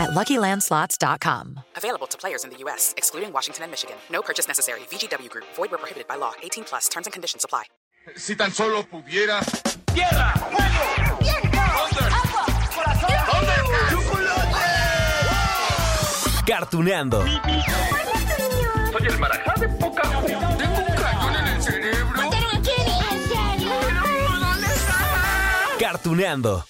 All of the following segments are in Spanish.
at LuckyLandSlots.com. Available to players in the U.S., excluding Washington and Michigan. No purchase necessary. VGW Group. Void where prohibited by law. 18 plus. Terms and conditions apply. Si tan solo pudiera. ¡Tierra! ¡Fuego! ¡Viento! ¡Agua! ¡Corazón! Cartuneando. Soy el marajá de poca Tengo un cañón en el cerebro. Cartuneando.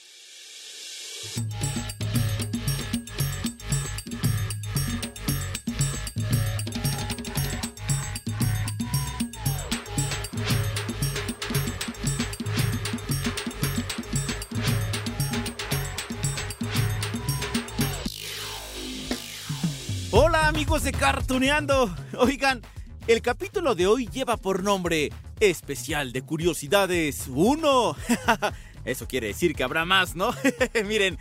Amigos de Cartuneando. Oigan, el capítulo de hoy lleva por nombre Especial de Curiosidades 1. Eso quiere decir que habrá más, ¿no? Miren,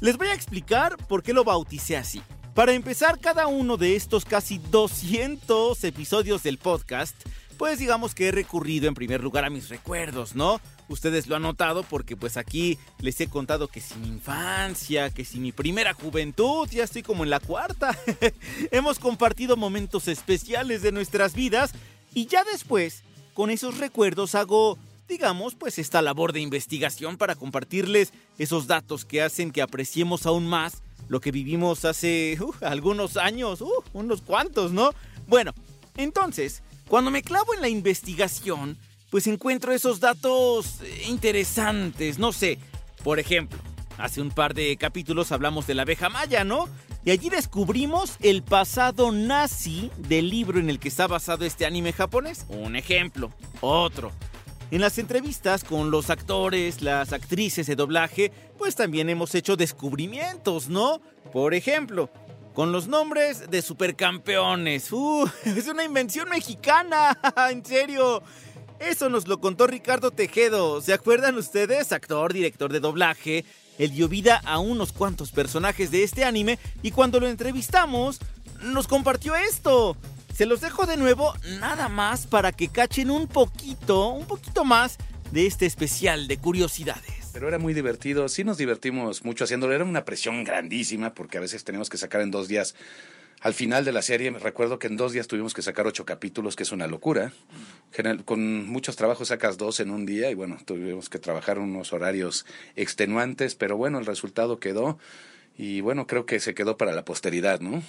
les voy a explicar por qué lo bauticé así. Para empezar, cada uno de estos casi 200 episodios del podcast, pues digamos que he recurrido en primer lugar a mis recuerdos, ¿no? Ustedes lo han notado porque pues aquí les he contado que si mi infancia, que si mi primera juventud, ya estoy como en la cuarta. Hemos compartido momentos especiales de nuestras vidas y ya después, con esos recuerdos hago, digamos, pues esta labor de investigación para compartirles esos datos que hacen que apreciemos aún más lo que vivimos hace uh, algunos años, uh, unos cuantos, ¿no? Bueno, entonces, cuando me clavo en la investigación, pues encuentro esos datos eh, interesantes, no sé. Por ejemplo, hace un par de capítulos hablamos de la abeja maya, ¿no? Y allí descubrimos el pasado nazi del libro en el que está basado este anime japonés. Un ejemplo. Otro. En las entrevistas con los actores, las actrices de doblaje, pues también hemos hecho descubrimientos, ¿no? Por ejemplo, con los nombres de supercampeones. ¡Uh! Es una invención mexicana, en serio. Eso nos lo contó Ricardo Tejedo. ¿Se acuerdan ustedes? Actor, director de doblaje. Él dio vida a unos cuantos personajes de este anime y cuando lo entrevistamos, nos compartió esto. Se los dejo de nuevo nada más para que cachen un poquito, un poquito más de este especial de curiosidades. Pero era muy divertido, sí nos divertimos mucho haciéndolo, era una presión grandísima porque a veces teníamos que sacar en dos días. Al final de la serie, me recuerdo que en dos días tuvimos que sacar ocho capítulos, que es una locura. Con muchos trabajos sacas dos en un día y bueno, tuvimos que trabajar unos horarios extenuantes, pero bueno, el resultado quedó y bueno, creo que se quedó para la posteridad, ¿no?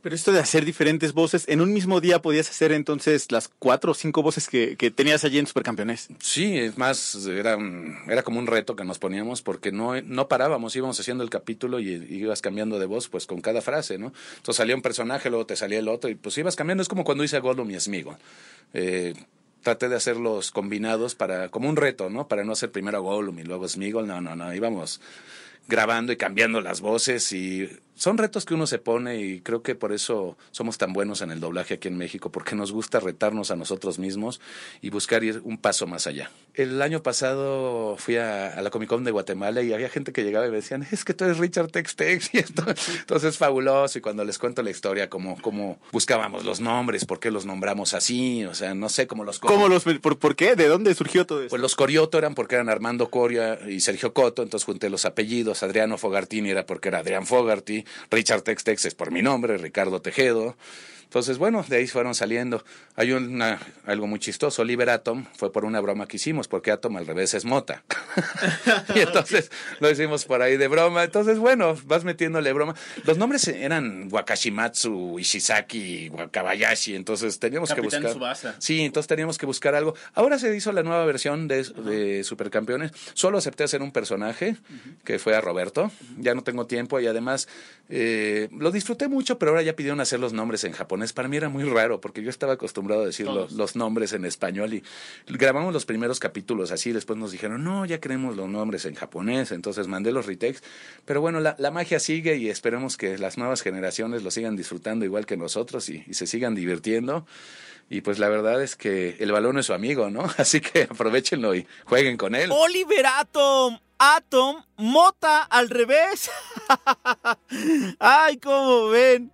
Pero esto de hacer diferentes voces, en un mismo día podías hacer entonces las cuatro o cinco voces que, que tenías allí en Supercampeones. Sí, es más, era, un- era como un reto que nos poníamos porque no, no parábamos, íbamos haciendo el capítulo y, ibas cambiando de voz pues con cada frase, ¿no? Entonces salía un personaje, luego te salía el otro y pues ibas cambiando, es como cuando hice a Gollum y Smeagol. Eh, traté de hacerlos combinados para, como un reto, ¿no? Para no hacer primero a Gollum y luego Smeagol, no, no, no, íbamos grabando y cambiando las voces y son retos que uno se pone y creo que por eso somos tan buenos en el doblaje aquí en México, porque nos gusta retarnos a nosotros mismos y buscar ir un paso más allá. El año pasado fui a, a la Comic Con de Guatemala y había gente que llegaba y me decían, es que tú eres Richard Tex Tex y esto. Entonces es fabuloso y cuando les cuento la historia, como, como buscábamos los nombres, por qué los nombramos así, o sea, no sé, como los... ¿Cómo los, por, por qué? ¿De dónde surgió todo eso? Pues los Corioto eran porque eran Armando Coria y Sergio Coto, entonces junté los apellidos. Adriano Fogartini era porque era Adrián Fogarty, Richard Tex Tex es por mi nombre, Ricardo Tejedo. Entonces, bueno, de ahí fueron saliendo. Hay una, algo muy chistoso. Oliver Atom fue por una broma que hicimos, porque Atom al revés es mota. y entonces lo hicimos por ahí de broma. Entonces, bueno, vas metiéndole broma. Los nombres eran Wakashimatsu, Ishizaki, Wakabayashi. Entonces teníamos Capitán que buscar. Tsubasa. Sí, entonces teníamos que buscar algo. Ahora se hizo la nueva versión de, de Supercampeones. Solo acepté hacer un personaje, que fue a Roberto. Ya no tengo tiempo y además eh, lo disfruté mucho, pero ahora ya pidieron hacer los nombres en japonés. Para mí era muy raro porque yo estaba acostumbrado a decir lo- los nombres en español y grabamos los primeros capítulos así. Después nos dijeron, no, ya queremos los nombres en japonés. Entonces mandé los retakes. Pero bueno, la, la magia sigue y esperemos que las nuevas generaciones lo sigan disfrutando igual que nosotros y, y se sigan divirtiendo. Y pues la verdad es que el balón es su amigo, ¿no? Así que aprovechenlo y jueguen con él. Oliver Atom, Atom, Mota al revés. Ay, cómo ven.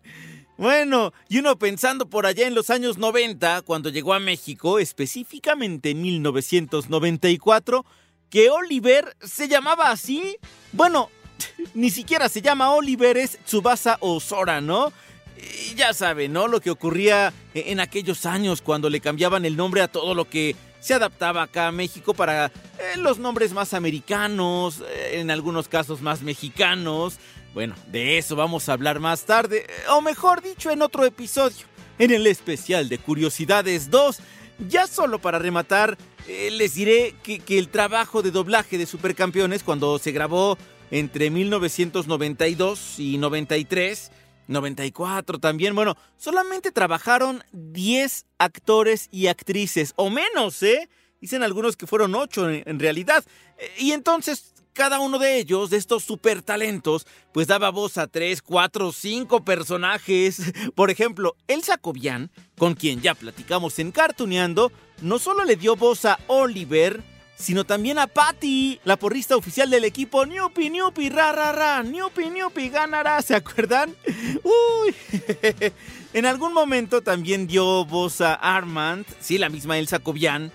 Bueno, y uno pensando por allá en los años 90, cuando llegó a México, específicamente en 1994, que Oliver se llamaba así. Bueno, ni siquiera se llama Oliver, es Tsubasa Osora, ¿no? Y ya saben, ¿no? Lo que ocurría en aquellos años cuando le cambiaban el nombre a todo lo que se adaptaba acá a México para eh, los nombres más americanos, eh, en algunos casos más mexicanos. Bueno, de eso vamos a hablar más tarde, o mejor dicho, en otro episodio, en el especial de Curiosidades 2. Ya solo para rematar, eh, les diré que, que el trabajo de doblaje de Supercampeones cuando se grabó entre 1992 y 93, 94 también, bueno, solamente trabajaron 10 actores y actrices, o menos, ¿eh? Dicen algunos que fueron 8 en, en realidad. Y entonces cada uno de ellos, de estos super talentos, pues daba voz a tres, cuatro, cinco personajes. Por ejemplo, Elsa Cobian, con quien ya platicamos en Cartuneando, no solo le dio voz a Oliver, sino también a Patty, la porrista oficial del equipo Newpi, Newpi, ra, ra, ra, Newpi, Newpi, ganará, ¿se acuerdan? Uy. en algún momento también dio voz a Armand, sí, la misma Elsa Cobian.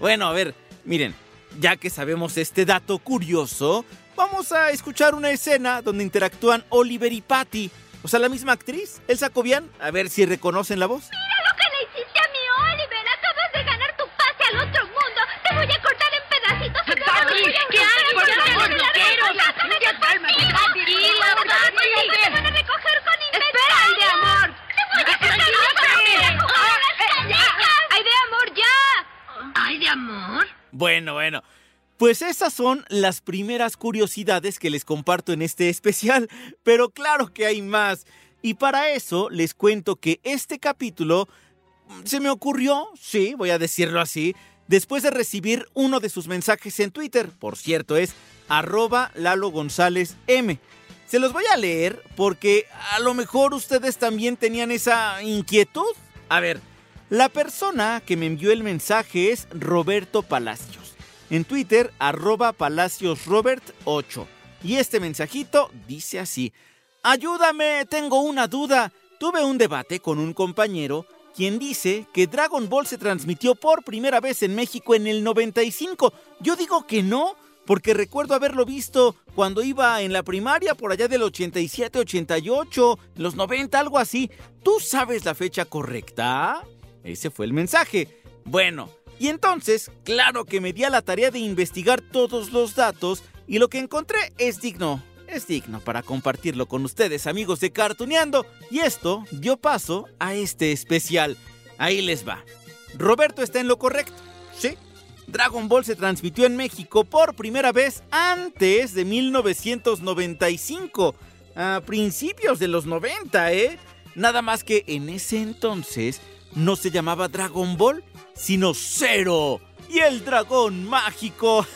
Bueno, a ver, miren, ya que sabemos este dato curioso, vamos a escuchar una escena donde interactúan Oliver y Patty. O sea, la misma actriz, Elsa Cobian, a ver si reconocen la voz. Bueno, bueno. Pues esas son las primeras curiosidades que les comparto en este especial, pero claro que hay más. Y para eso les cuento que este capítulo mm, se me ocurrió, sí, voy a decirlo así, después de recibir uno de sus mensajes en Twitter. Por cierto, es arroba Lalo González M. Se los voy a leer porque a lo mejor ustedes también tenían esa inquietud. A ver, la persona que me envió el mensaje es Roberto Palacios. En Twitter, arroba palaciosrobert8. Y este mensajito dice así. Ayúdame, tengo una duda. Tuve un debate con un compañero quien dice que Dragon Ball se transmitió por primera vez en México en el 95. Yo digo que no, porque recuerdo haberlo visto cuando iba en la primaria por allá del 87, 88, los 90, algo así. ¿Tú sabes la fecha correcta? Ese fue el mensaje. Bueno, y entonces, claro que me di a la tarea de investigar todos los datos y lo que encontré es digno, es digno para compartirlo con ustedes amigos de Cartuneando y esto dio paso a este especial. Ahí les va. Roberto está en lo correcto, ¿sí? Dragon Ball se transmitió en México por primera vez antes de 1995, a principios de los 90, ¿eh? Nada más que en ese entonces no se llamaba Dragon Ball, sino Cero y el dragón mágico.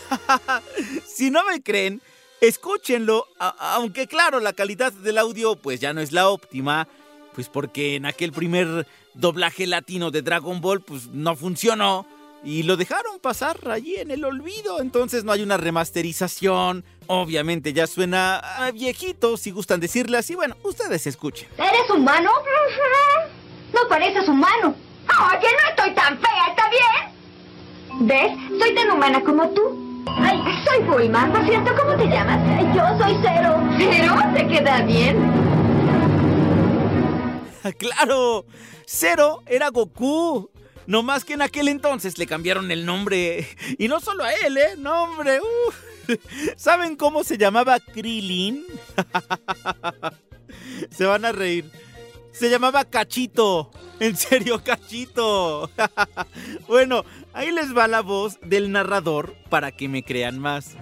si no me creen, escúchenlo, aunque claro, la calidad del audio pues ya no es la óptima, pues porque en aquel primer doblaje latino de Dragon Ball pues no funcionó y lo dejaron pasar allí en el olvido, entonces no hay una remasterización. Obviamente ya suena viejito, si gustan decirle así. Bueno, ustedes escuchen. ¿Eres humano? No pareces humano. Oye, no estoy tan fea, ¿está bien? ¿Ves? Soy tan humana como tú. Ay, soy Bulma, ¿no es cierto? ¿Cómo te llamas? Yo soy Cero. ¿Cero? ¿Te queda bien? ¡Claro! Cero era Goku. No más que en aquel entonces le cambiaron el nombre. Y no solo a él, ¿eh? Nombre. Uh. ¿Saben cómo se llamaba Krillin? se van a reír. Se llamaba Cachito. En serio, Cachito. bueno, ahí les va la voz del narrador para que me crean más.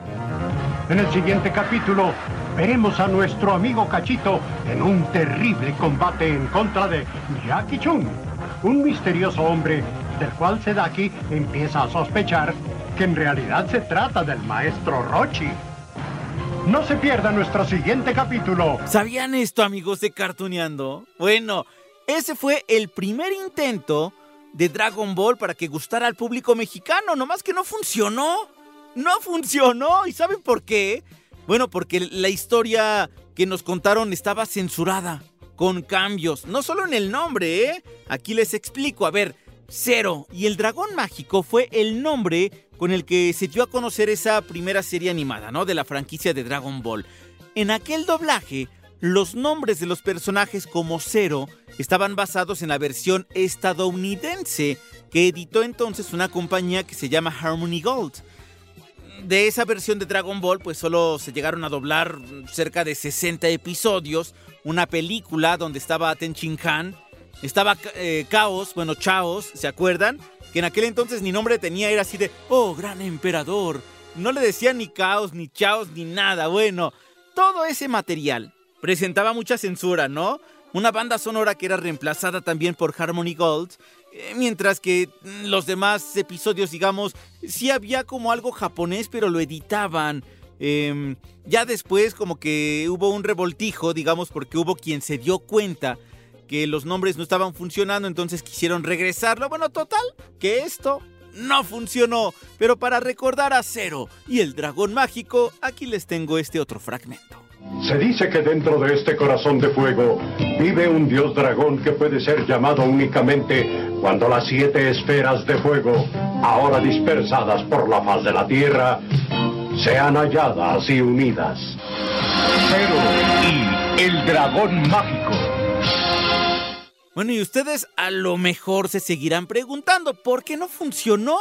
En el siguiente capítulo veremos a nuestro amigo Cachito en un terrible combate en contra de Jackie Chun, un misterioso hombre del cual Sedaki empieza a sospechar que en realidad se trata del maestro Rochi. No se pierda nuestro siguiente capítulo. ¿Sabían esto, amigos de Cartuneando? Bueno, ese fue el primer intento de Dragon Ball para que gustara al público mexicano, nomás que no funcionó. No funcionó. ¿Y saben por qué? Bueno, porque la historia que nos contaron estaba censurada, con cambios, no solo en el nombre, ¿eh? Aquí les explico, a ver, Cero y el dragón mágico fue el nombre con el que se dio a conocer esa primera serie animada, ¿no? De la franquicia de Dragon Ball. En aquel doblaje, los nombres de los personajes como Zero estaban basados en la versión estadounidense que editó entonces una compañía que se llama Harmony Gold. De esa versión de Dragon Ball, pues solo se llegaron a doblar cerca de 60 episodios, una película donde estaba Ten Han, estaba eh, Chaos, bueno, Chaos, ¿se acuerdan? Que en aquel entonces ni nombre tenía, era así de, oh, gran emperador. No le decían ni Chaos, ni Chaos, ni nada. Bueno, todo ese material presentaba mucha censura, ¿no? Una banda sonora que era reemplazada también por Harmony Gold, eh, mientras que los demás episodios, digamos, sí había como algo japonés, pero lo editaban. Em, ya después como que hubo un revoltijo, digamos, porque hubo quien se dio cuenta que los nombres no estaban funcionando, entonces quisieron regresarlo. Bueno, total, que esto no funcionó. Pero para recordar a Cero y el dragón mágico, aquí les tengo este otro fragmento. Se dice que dentro de este corazón de fuego vive un dios dragón que puede ser llamado únicamente cuando las siete esferas de fuego, ahora dispersadas por la faz de la tierra, sean halladas y unidas. Cero y el dragón mágico. Bueno, y ustedes a lo mejor se seguirán preguntando, ¿por qué no funcionó?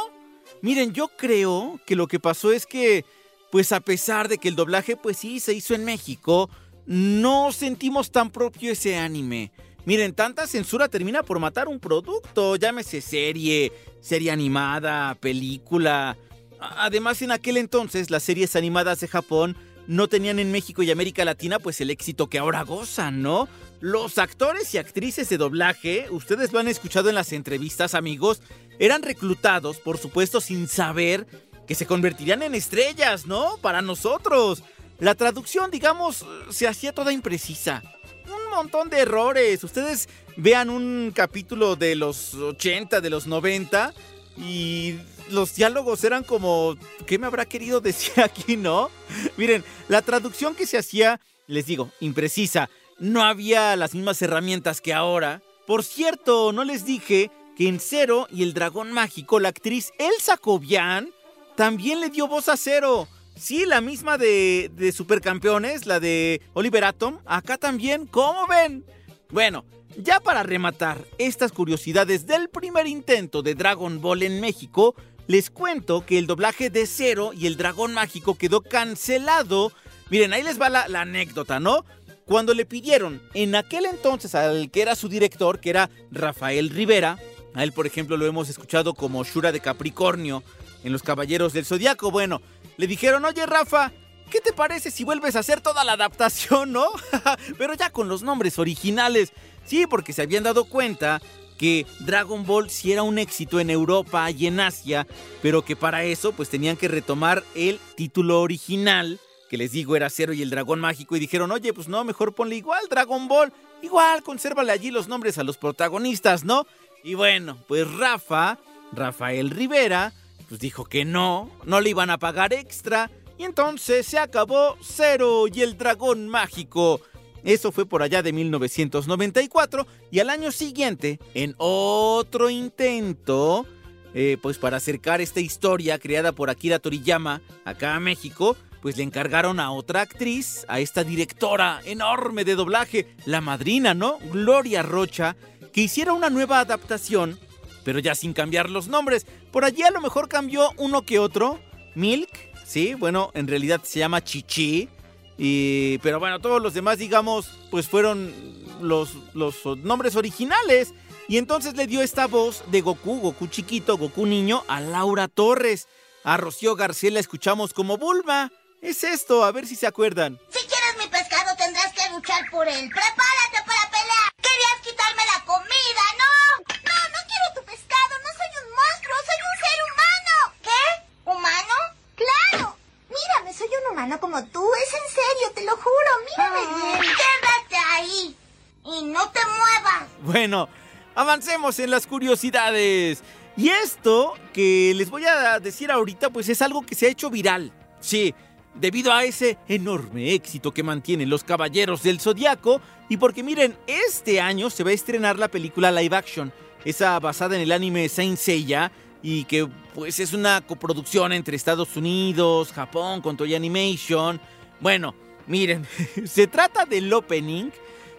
Miren, yo creo que lo que pasó es que, pues a pesar de que el doblaje, pues sí, se hizo en México, no sentimos tan propio ese anime. Miren, tanta censura termina por matar un producto, llámese serie, serie animada, película. Además, en aquel entonces las series animadas de Japón no tenían en México y América Latina pues el éxito que ahora gozan, ¿no? Los actores y actrices de doblaje, ustedes lo han escuchado en las entrevistas, amigos, eran reclutados, por supuesto, sin saber que se convertirían en estrellas, ¿no? Para nosotros. La traducción, digamos, se hacía toda imprecisa. Un montón de errores. Ustedes vean un capítulo de los 80, de los 90 y los diálogos eran como, ¿qué me habrá querido decir aquí, no? Miren, la traducción que se hacía, les digo, imprecisa no había las mismas herramientas que ahora. Por cierto, no les dije que en Cero y el Dragón Mágico, la actriz Elsa Cobian también le dio voz a Cero. Sí, la misma de, de Supercampeones, la de Oliver Atom. Acá también, ¿cómo ven? Bueno, ya para rematar estas curiosidades del primer intento de Dragon Ball en México, les cuento que el doblaje de Cero y el Dragón Mágico quedó cancelado. Miren, ahí les va la, la anécdota, ¿no? Cuando le pidieron en aquel entonces al que era su director, que era Rafael Rivera, a él por ejemplo lo hemos escuchado como Shura de Capricornio en Los Caballeros del Zodiaco, bueno, le dijeron, oye Rafa, ¿qué te parece si vuelves a hacer toda la adaptación, no? Pero ya con los nombres originales. Sí, porque se habían dado cuenta que Dragon Ball sí era un éxito en Europa y en Asia, pero que para eso pues tenían que retomar el título original que les digo era Cero y el Dragón Mágico y dijeron, oye, pues no, mejor ponle igual Dragon Ball, igual, consérvale allí los nombres a los protagonistas, ¿no? Y bueno, pues Rafa, Rafael Rivera, pues dijo que no, no le iban a pagar extra y entonces se acabó Cero y el Dragón Mágico. Eso fue por allá de 1994 y al año siguiente, en otro intento, eh, pues para acercar esta historia creada por Akira Toriyama acá a México, pues le encargaron a otra actriz, a esta directora enorme de doblaje, la madrina, ¿no? Gloria Rocha, que hiciera una nueva adaptación, pero ya sin cambiar los nombres. Por allí a lo mejor cambió uno que otro. Milk, sí, bueno, en realidad se llama Chichi. Y, pero bueno, todos los demás, digamos, pues fueron los, los nombres originales. Y entonces le dio esta voz de Goku, Goku chiquito, Goku niño, a Laura Torres. A Rocío García la escuchamos como Bulma. Es esto, a ver si se acuerdan. Si quieres mi pescado tendrás que luchar por él. ¡Prepárate para pelear! ¡Querías quitarme la comida, no! No, no quiero tu pescado, no soy un monstruo, soy un ser humano. ¿Qué? ¿Humano? ¡Claro! Mírame, soy un humano como tú, es en serio, te lo juro, mírame bien. Quédate ahí y no te muevas. Bueno, avancemos en las curiosidades. Y esto que les voy a decir ahorita, pues es algo que se ha hecho viral. Sí, debido a ese enorme éxito que mantienen los Caballeros del Zodiaco y porque miren, este año se va a estrenar la película live action, esa basada en el anime Saint Seiya y que pues es una coproducción entre Estados Unidos, Japón con Toy Animation. Bueno, miren, se trata del opening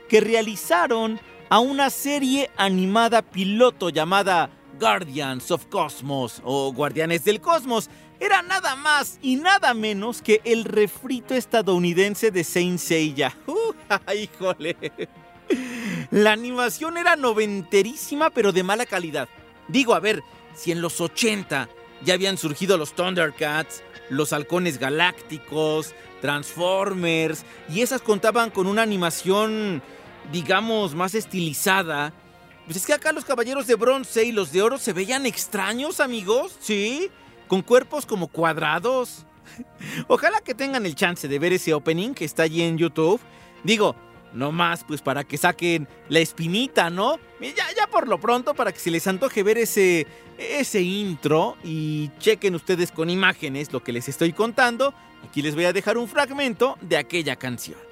que realizaron a una serie animada piloto llamada Guardians of Cosmos o Guardianes del Cosmos. Era nada más y nada menos que el refrito estadounidense de Saint Seiya. ¡Uh, híjole! La animación era noventerísima pero de mala calidad. Digo, a ver, si en los 80 ya habían surgido los Thundercats, los halcones galácticos, Transformers, y esas contaban con una animación, digamos, más estilizada, pues es que acá los caballeros de bronce y los de oro se veían extraños, amigos, ¿sí? Con cuerpos como cuadrados. Ojalá que tengan el chance de ver ese opening que está allí en YouTube. Digo, no más, pues para que saquen la espinita, ¿no? Ya, ya por lo pronto, para que se les antoje ver ese, ese intro y chequen ustedes con imágenes lo que les estoy contando. Aquí les voy a dejar un fragmento de aquella canción.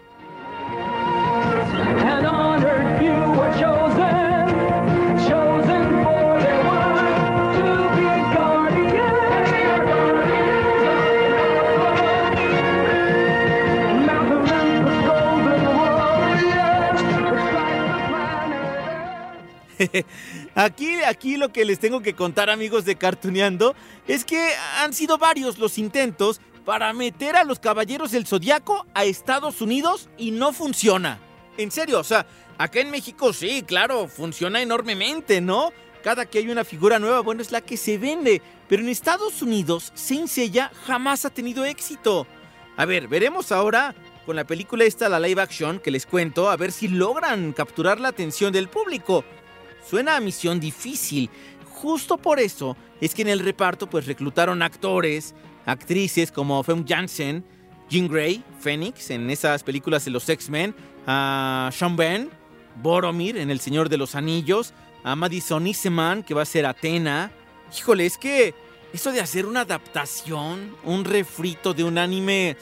Aquí, aquí lo que les tengo que contar, amigos de Cartuneando, es que han sido varios los intentos para meter a los caballeros del zodiaco a Estados Unidos y no funciona. En serio, o sea, acá en México sí, claro, funciona enormemente, ¿no? Cada que hay una figura nueva, bueno, es la que se vende. Pero en Estados Unidos, Saint Seiya jamás ha tenido éxito. A ver, veremos ahora con la película esta, la live action, que les cuento, a ver si logran capturar la atención del público. Suena a misión difícil. Justo por eso es que en el reparto pues reclutaron actores, actrices como Fem Jansen, Jean Grey, Phoenix en esas películas de los X-Men, a Sean Ben, Boromir en El Señor de los Anillos, a Madison Iseman que va a ser Atena. Híjole, es que eso de hacer una adaptación, un refrito de un anime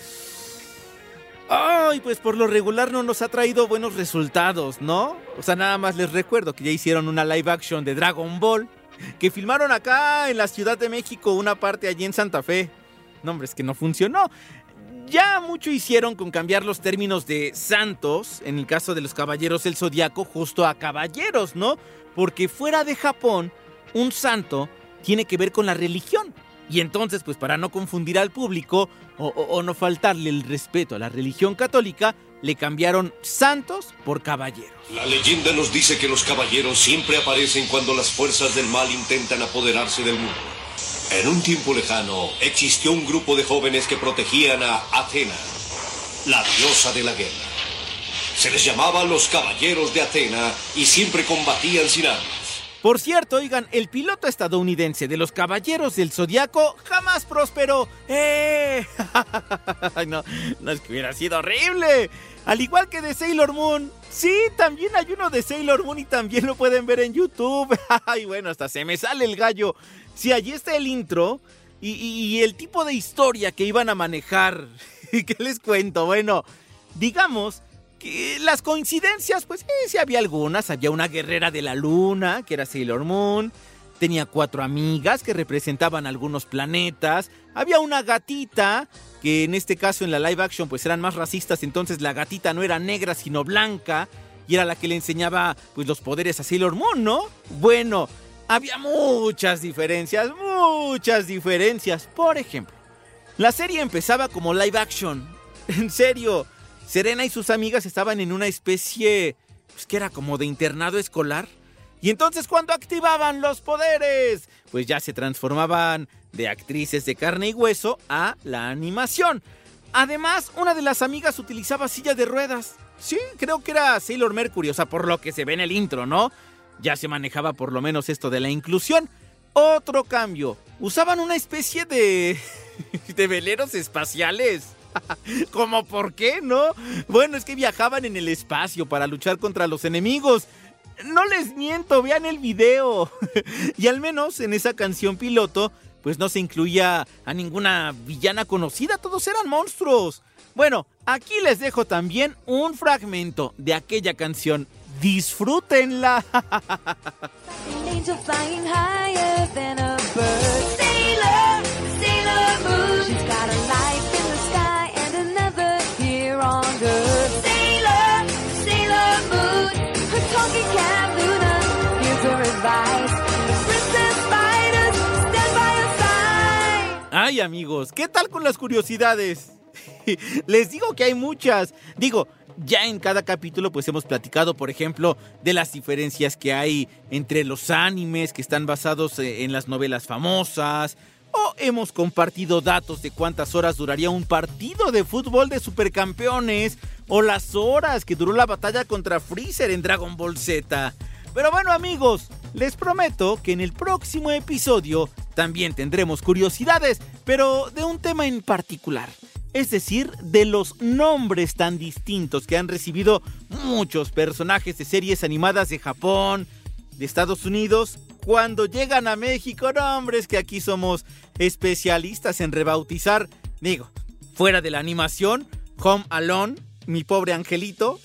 Ay, pues por lo regular no nos ha traído buenos resultados, ¿no? O sea, nada más les recuerdo que ya hicieron una live action de Dragon Ball, que filmaron acá en la Ciudad de México una parte allí en Santa Fe. No, hombre, es que no funcionó. Ya mucho hicieron con cambiar los términos de santos, en el caso de los caballeros del zodiaco, justo a caballeros, ¿no? Porque fuera de Japón, un santo tiene que ver con la religión. Y entonces, pues para no confundir al público o, no faltarle el respeto a la religión católica, le cambiaron santos por caballeros. La leyenda nos dice que los caballeros siempre aparecen cuando las fuerzas del mal intentan apoderarse del mundo. En un tiempo lejano existió un grupo de jóvenes que protegían a Athena, la diosa de la guerra. Se les llamaba los caballeros de Athena y siempre combatían sin armas. Por cierto, oigan, el piloto estadounidense de los Caballeros del Zodiaco jamás prosperó. ¡Eh! no, no es que hubiera sido horrible. Al igual que de Sailor Moon. Sí, también hay uno de Sailor Moon y también lo pueden ver en YouTube. Ay, bueno, hasta se me sale el gallo. Sí, allí está el intro y, y el tipo de historia que iban a manejar. ¿Qué les cuento? Bueno, digamos las coincidencias, pues sí, había algunas. Había una guerrera de la luna, que era Sailor Moon. Tenía cuatro amigas que representaban algunos planetas. Había una gatita, que en este caso en la live action pues eran más racistas, entonces la gatita no era negra sino blanca. Y era la que le enseñaba pues los poderes a Sailor Moon, ¿no? Bueno, había muchas diferencias, muchas diferencias. Por ejemplo, la serie empezaba como live action. En serio, Serena y sus amigas estaban en una especie, pues que era como de internado escolar. Y entonces cuando activaban los poderes, pues ya se transformaban de actrices de carne y hueso a la animación. Además, una de las amigas utilizaba silla de ruedas. Sí, creo que era Sailor Mercury, o sea, por lo que se ve en el intro, ¿no? Ya se manejaba por lo menos esto de la inclusión. Otro cambio, usaban una especie de... de veleros espaciales. ¿Cómo por qué, no? Bueno, es que viajaban en el espacio para luchar contra los enemigos. No les miento, vean el video. y al menos en esa canción piloto, pues no se incluía a ninguna villana conocida, todos eran monstruos. Bueno, aquí les dejo también un fragmento de aquella canción. Disfrútenla. Amigos, ¿qué tal con las curiosidades? Les digo que hay muchas. Digo, ya en cada capítulo pues hemos platicado, por ejemplo, de las diferencias que hay entre los animes que están basados eh, en las novelas famosas. O hemos compartido datos de cuántas horas duraría un partido de fútbol de supercampeones. O las horas que duró la batalla contra Freezer en Dragon Ball Z. Pero bueno amigos, les prometo que en el próximo episodio también tendremos curiosidades, pero de un tema en particular. Es decir, de los nombres tan distintos que han recibido muchos personajes de series animadas de Japón, de Estados Unidos, cuando llegan a México. Nombres que aquí somos especialistas en rebautizar. Digo, fuera de la animación, Home Alone, mi pobre angelito,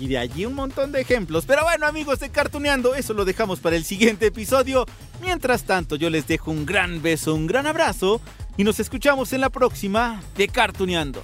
y de allí un montón de ejemplos. Pero bueno, amigos de Cartuneando, eso lo dejamos para el siguiente episodio. Mientras tanto, yo les dejo un gran beso, un gran abrazo y nos escuchamos en la próxima de Cartuneando.